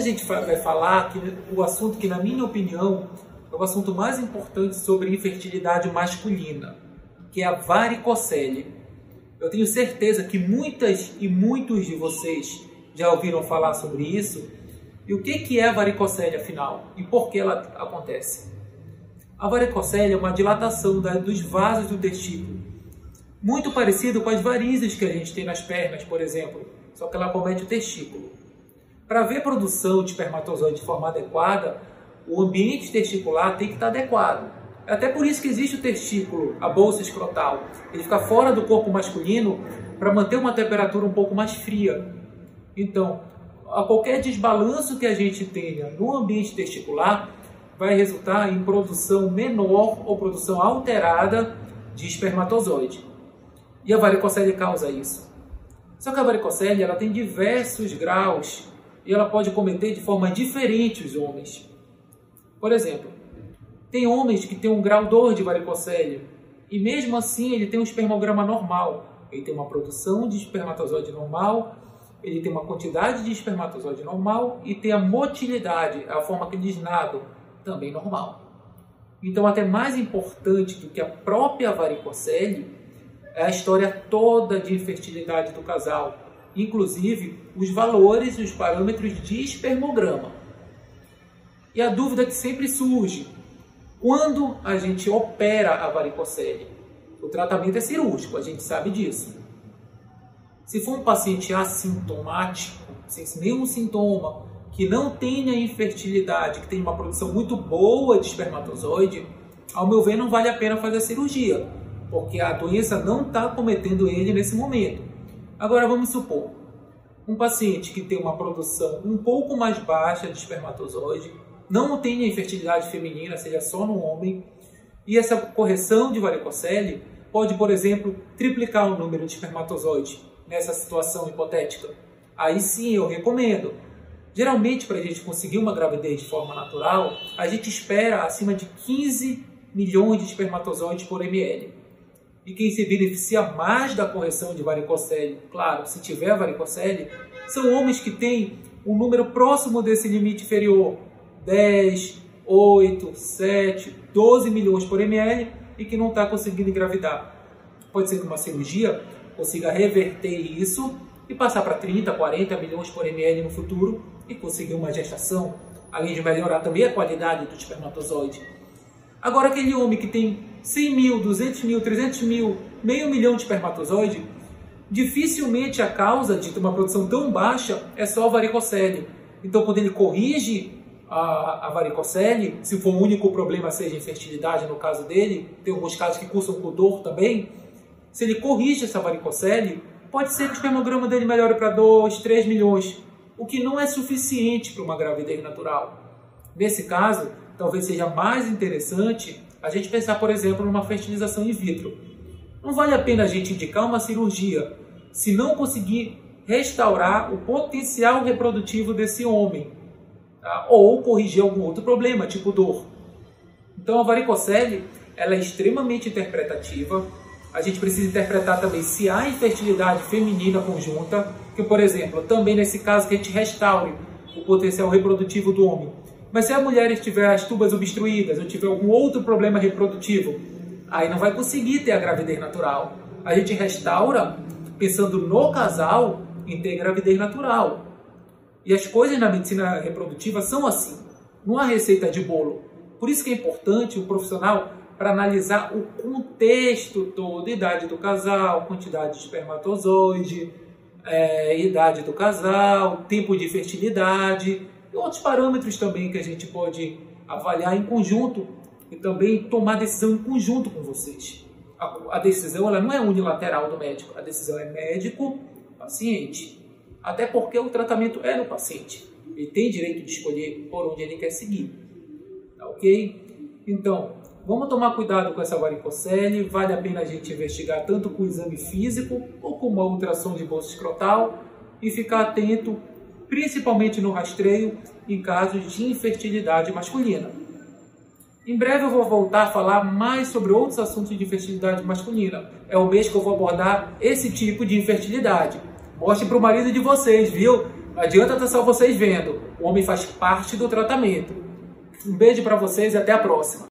a gente vai falar que o assunto que, na minha opinião, é o assunto mais importante sobre infertilidade masculina, que é a varicocele. Eu tenho certeza que muitas e muitos de vocês já ouviram falar sobre isso. E o que é a varicocele, afinal? E por que ela acontece? A varicocele é uma dilatação dos vasos do testículo, muito parecido com as varizes que a gente tem nas pernas, por exemplo, só que ela comete o testículo. Para haver produção de espermatozoide de forma adequada, o ambiente testicular tem que estar adequado. É até por isso que existe o testículo, a bolsa escrotal. Ele fica fora do corpo masculino para manter uma temperatura um pouco mais fria. Então, a qualquer desbalanço que a gente tenha no ambiente testicular vai resultar em produção menor ou produção alterada de espermatozoide. E a varicocele causa isso. Só que a varicocele ela tem diversos graus e ela pode cometer de forma diferente os homens. Por exemplo, tem homens que têm um grau 2 de varicocele e mesmo assim ele tem um espermograma normal. Ele tem uma produção de espermatozoide normal, ele tem uma quantidade de espermatozoide normal e tem a motilidade, a forma que eles nadam, também normal. Então, até mais importante do que a própria varicocele é a história toda de infertilidade do casal, inclusive os valores e os parâmetros de espermograma. E a dúvida que sempre surge, quando a gente opera a varicocele? O tratamento é cirúrgico, a gente sabe disso. Se for um paciente assintomático, sem nenhum sintoma, que não tenha infertilidade, que tenha uma produção muito boa de espermatozoide, ao meu ver, não vale a pena fazer a cirurgia, porque a doença não está cometendo ele nesse momento. Agora, vamos supor, um paciente que tem uma produção um pouco mais baixa de espermatozoide, não tenha infertilidade feminina, seja só no homem, e essa correção de varicocele pode, por exemplo, triplicar o número de espermatozoides nessa situação hipotética. Aí sim eu recomendo Geralmente, para a gente conseguir uma gravidez de forma natural, a gente espera acima de 15 milhões de espermatozoides por ml. E quem se beneficia mais da correção de varicocele, claro, se tiver varicocele, são homens que têm um número próximo desse limite inferior, 10, 8, 7, 12 milhões por ml e que não está conseguindo engravidar. Pode ser que uma cirurgia consiga reverter isso e passar para 30, 40 milhões por ml no futuro e conseguir uma gestação, além de melhorar também a qualidade do espermatozoide. Agora, aquele homem que tem 100 mil, 200 mil, 300 mil, meio milhão de espermatozoide, dificilmente a causa de uma produção tão baixa é só a varicocele. Então, quando ele corrige a, a varicocele, se for o único problema seja infertilidade no caso dele, tem alguns casos que cursam com dor também, se ele corrige essa varicocele, Pode ser que o espermograma dele melhore para 2, 3 milhões, o que não é suficiente para uma gravidez natural. Nesse caso, talvez seja mais interessante a gente pensar, por exemplo, numa fertilização in vitro. Não vale a pena a gente indicar uma cirurgia se não conseguir restaurar o potencial reprodutivo desse homem, tá? ou corrigir algum outro problema, tipo dor. Então a varicocele ela é extremamente interpretativa, a gente precisa interpretar também se há infertilidade feminina conjunta, que, por exemplo, também nesse caso que a gente restaure o potencial reprodutivo do homem. Mas se a mulher tiver as tubas obstruídas ou tiver algum outro problema reprodutivo, aí não vai conseguir ter a gravidez natural. A gente restaura pensando no casal em ter gravidez natural. E as coisas na medicina reprodutiva são assim. Não há receita de bolo. Por isso que é importante o profissional para analisar o contexto todo, idade do casal, quantidade de espermatozoide, é, idade do casal, tempo de fertilidade e outros parâmetros também que a gente pode avaliar em conjunto e também tomar decisão em conjunto com vocês. A, a decisão ela não é unilateral do médico, a decisão é médico-paciente. Até porque o tratamento é no paciente. Ele tem direito de escolher por onde ele quer seguir. Tá ok? Então, Vamos tomar cuidado com essa varicocele, vale a pena a gente investigar tanto com o exame físico ou com uma ultrassom de bolsa escrotal e ficar atento principalmente no rastreio em casos de infertilidade masculina. Em breve eu vou voltar a falar mais sobre outros assuntos de infertilidade masculina. É o mês que eu vou abordar esse tipo de infertilidade. Mostre para o marido de vocês, viu? Não adianta estar só vocês vendo. O homem faz parte do tratamento. Um beijo para vocês e até a próxima.